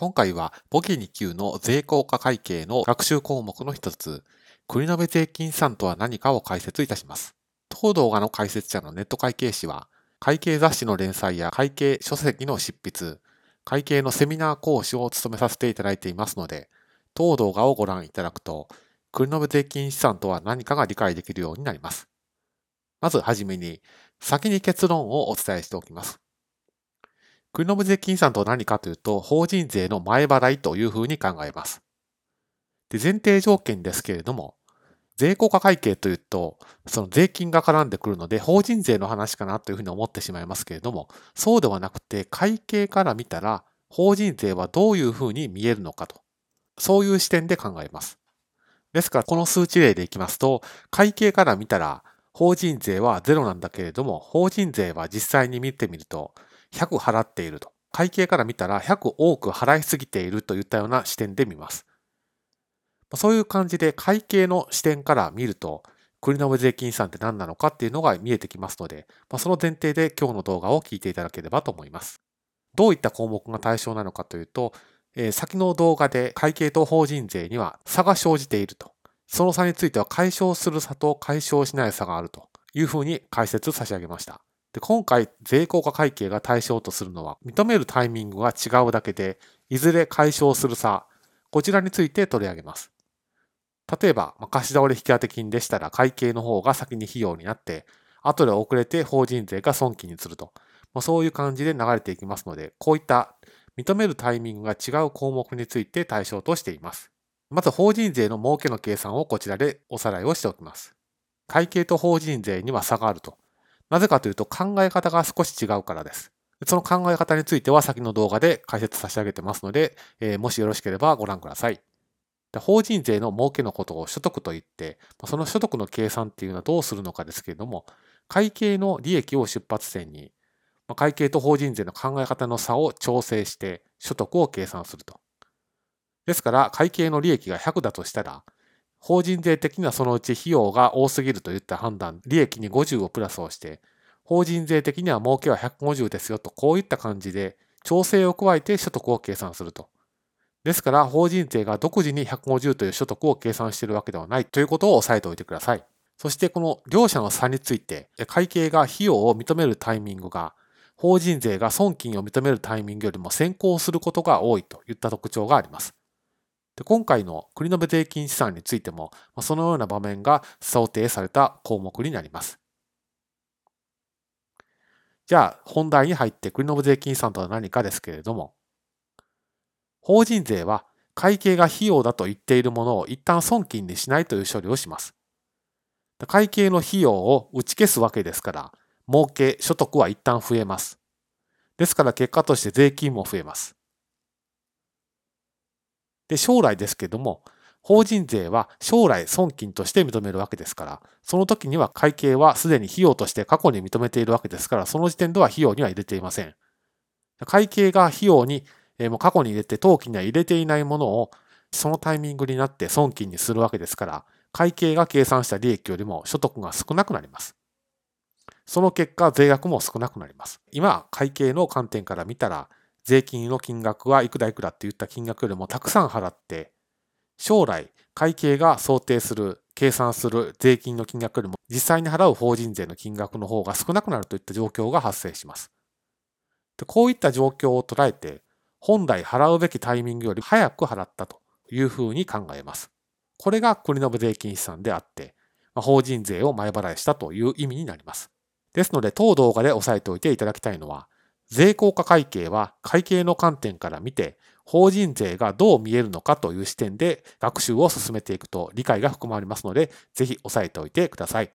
今回は簿記2級の税効果会計の学習項目の一つ、繰延税金資産とは何かを解説いたします。当動画の解説者のネット会計士は、会計雑誌の連載や会計書籍の執筆、会計のセミナー講師を務めさせていただいていますので、当動画をご覧いただくと、繰延税金資産とは何かが理解できるようになります。まずはじめに、先に結論をお伝えしておきます。国の無税金資産とは何かというと、法人税の前払いというふうに考えます。で前提条件ですけれども、税効果会計というと、その税金が絡んでくるので、法人税の話かなというふうに思ってしまいますけれども、そうではなくて、会計から見たら、法人税はどういうふうに見えるのかと、そういう視点で考えます。ですから、この数値例でいきますと、会計から見たら、法人税はゼロなんだけれども、法人税は実際に見てみると、100払っていると。会計から見たら100多く払いすぎているといったような視点で見ます。そういう感じで会計の視点から見ると、繰延税金資産って何なのかっていうのが見えてきますので、その前提で今日の動画を聞いていただければと思います。どういった項目が対象なのかというと、え先の動画で会計と法人税には差が生じていると。その差については解消する差と解消しない差があるというふうに解説差し上げました。で今回、税効果会計が対象とするのは、認めるタイミングが違うだけで、いずれ解消する差、こちらについて取り上げます。例えば、貸し倒れ引当金でしたら、会計の方が先に費用になって、後で遅れて法人税が損金にすると。まあそういう感じで流れていきますので、こういった認めるタイミングが違う項目について対象としています。まず法人税の儲けの計算をこちらでおさらいをしておきます。会計と法人税には差があると。なぜかというと考え方が少し違うからです。その考え方については先の動画で解説差し上げてますので、えー、もしよろしければご覧ください。法人税の儲けのことを所得と言って、その所得の計算っていうのはどうするのかですけれども、会計の利益を出発点に、会計と法人税の考え方の差を調整して所得を計算すると。ですから、会計の利益が100だとしたら、法人税的にはそのうち費用が多すぎるといった判断、利益に50をプラスをして、法人税的には儲けは150ですよと、こういった感じで調整を加えて所得を計算すると。ですから、法人税が独自に150という所得を計算しているわけではないということを押さえておいてください。そしてこの両者の差について、会計が費用を認めるタイミングが、法人税が損金を認めるタイミングよりも先行することが多いといった特徴があります。で今回の国延税金資産についても、そのような場面が想定された項目になります。じゃあ、本題に入って国延税金資産とは何かですけれども、法人税は会計が費用だと言っているものを一旦損金にしないという処理をします。会計の費用を打ち消すわけですから、儲け、所得は一旦増えます。ですから結果として税金も増えます。で、将来ですけども、法人税は将来損金として認めるわけですから、その時には会計はすでに費用として過去に認めているわけですから、その時点では費用には入れていません。会計が費用に、えー、もう過去に入れて当期には入れていないものを、そのタイミングになって損金にするわけですから、会計が計算した利益よりも所得が少なくなります。その結果、税額も少なくなります。今、会計の観点から見たら、税金の金額はいくらいくらって言った金額よりもたくさん払って、将来会計が想定する、計算する税金の金額よりも実際に払う法人税の金額の方が少なくなるといった状況が発生します。でこういった状況を捉えて、本来払うべきタイミングより早く払ったというふうに考えます。これが国の税金資産であって、ま法人税を前払いしたという意味になります。ですので、当動画で押さえておいていただきたいのは、税効果会計は会計の観点から見て、法人税がどう見えるのかという視点で学習を進めていくと理解が含まれますので、ぜひ押さえておいてください。